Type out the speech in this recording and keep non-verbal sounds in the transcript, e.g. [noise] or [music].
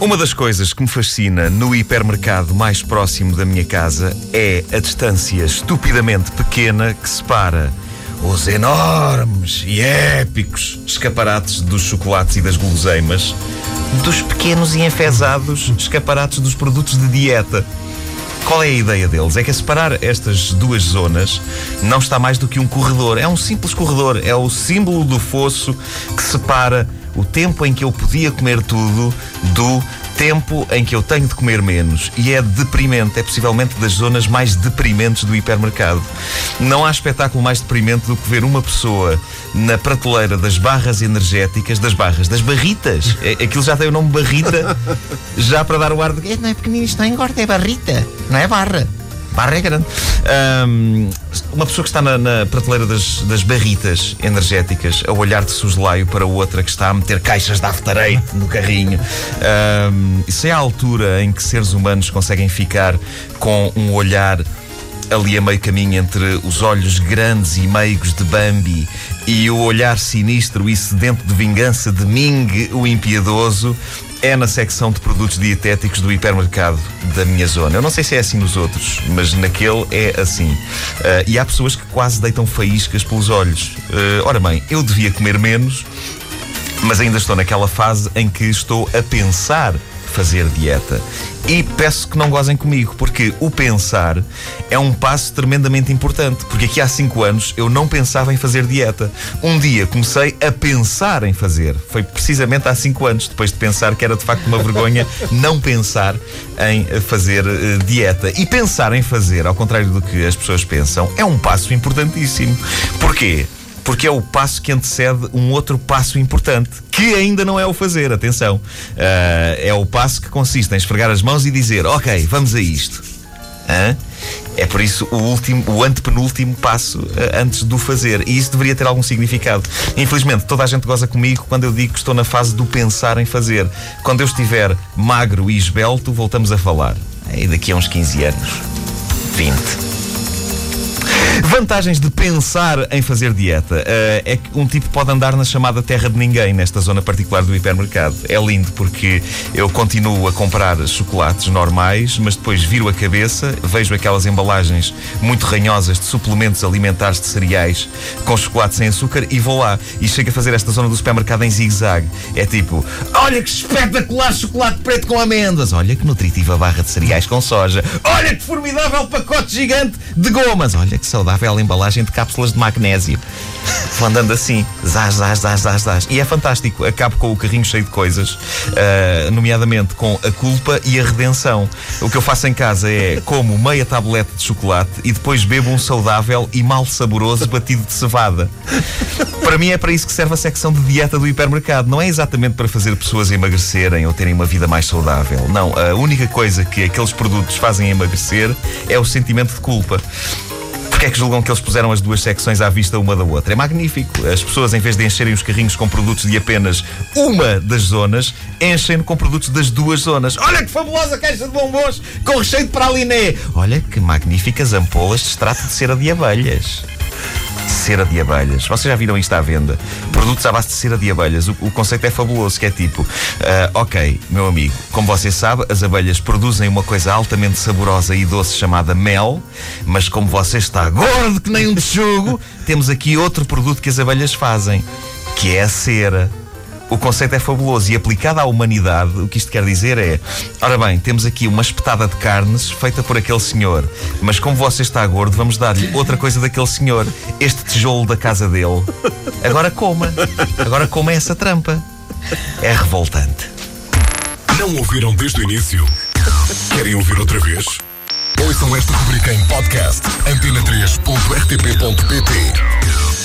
Uma das coisas que me fascina no hipermercado mais próximo da minha casa é a distância estupidamente pequena que separa os enormes e épicos escaparates dos chocolates e das guloseimas dos pequenos e enfesados escaparates dos produtos de dieta. Qual é a ideia deles? É que a separar estas duas zonas não está mais do que um corredor. É um simples corredor. É o símbolo do fosso que separa o tempo em que eu podia comer tudo do tempo em que eu tenho de comer menos. E é deprimente, é possivelmente das zonas mais deprimentes do hipermercado. Não há espetáculo mais deprimente do que ver uma pessoa na prateleira das barras energéticas, das barras, das barritas. É, aquilo já tem o nome barrita, já para dar o ar de. Não é pequenino, isto não engorda, é barrita, não é barra barra é grande. Um, uma pessoa que está na, na prateleira das, das, barritas energéticas a olhar de suslaio para outra que está a meter caixas de after no carrinho. Um, isso é a altura em que seres humanos conseguem ficar com um olhar ali a meio caminho entre os olhos grandes e meigos de Bambi e o olhar sinistro e sedento de vingança de Ming, o impiedoso, é na secção de produtos dietéticos do hipermercado da minha zona. Eu não sei se é assim nos outros, mas naquele é assim. Uh, e há pessoas que quase deitam faíscas pelos olhos. Uh, ora bem, eu devia comer menos, mas ainda estou naquela fase em que estou a pensar fazer dieta. E peço que não gozem comigo, porque o pensar é um passo tremendamente importante. Porque aqui há cinco anos eu não pensava em fazer dieta. Um dia comecei a pensar em fazer. Foi precisamente há cinco anos, depois de pensar que era de facto uma vergonha [laughs] não pensar em fazer uh, dieta. E pensar em fazer, ao contrário do que as pessoas pensam, é um passo importantíssimo. Porquê? Porque é o passo que antecede um outro passo importante, que ainda não é o fazer, atenção. Uh, é o passo que consiste em esfregar as mãos e dizer: Ok, vamos a isto. Hã? É por isso o último, o antepenúltimo passo uh, antes do fazer. E isso deveria ter algum significado. Infelizmente, toda a gente goza comigo quando eu digo que estou na fase do pensar em fazer. Quando eu estiver magro e esbelto, voltamos a falar. E daqui a uns 15 anos. 20. Vantagens de pensar em fazer dieta. Uh, é que um tipo pode andar na chamada terra de ninguém, nesta zona particular do hipermercado. É lindo porque eu continuo a comprar chocolates normais, mas depois viro a cabeça, vejo aquelas embalagens muito ranhosas de suplementos alimentares de cereais com chocolate sem açúcar e vou lá. E chego a fazer esta zona do supermercado em zigue-zague. É tipo: olha que espetacular chocolate preto com amêndoas, olha que nutritiva barra de cereais com soja, olha que formidável pacote gigante de gomas, olha que saudável saudável embalagem de cápsulas de magnésio. Vou andando assim, zaz, zaz, zaz, zaz, zaz. E é fantástico. Acabo com o carrinho cheio de coisas, uh, nomeadamente com a culpa e a redenção. O que eu faço em casa é como meia tablete de chocolate e depois bebo um saudável e mal saboroso batido de cevada. Para mim é para isso que serve a secção de dieta do hipermercado. Não é exatamente para fazer pessoas emagrecerem ou terem uma vida mais saudável. Não, a única coisa que aqueles produtos fazem emagrecer é o sentimento de culpa. Porquê é que julgam que eles puseram as duas secções à vista uma da outra? É magnífico. As pessoas, em vez de encherem os carrinhos com produtos de apenas uma das zonas, enchem com produtos das duas zonas. Olha que fabulosa caixa de bombons com recheio de praliné. Olha que magníficas ampolas de extrato de cera de abelhas cera de abelhas. Vocês já viram isto à venda? Produtos à base de cera de abelhas. O, o conceito é fabuloso, que é tipo, uh, ok, meu amigo, como você sabe, as abelhas produzem uma coisa altamente saborosa e doce chamada mel, mas como você está gordo que nem um [laughs] texugo, temos aqui outro produto que as abelhas fazem, que é a cera. O conceito é fabuloso e aplicado à humanidade, o que isto quer dizer é: ora bem, temos aqui uma espetada de carnes feita por aquele senhor, mas como você está gordo, vamos dar-lhe outra coisa daquele senhor, este tijolo da casa dele. Agora coma, agora coma essa trampa. É revoltante. Não ouviram desde o início? Querem ouvir outra vez? Ouçam esta rubrica em podcast antena3.rtp.pt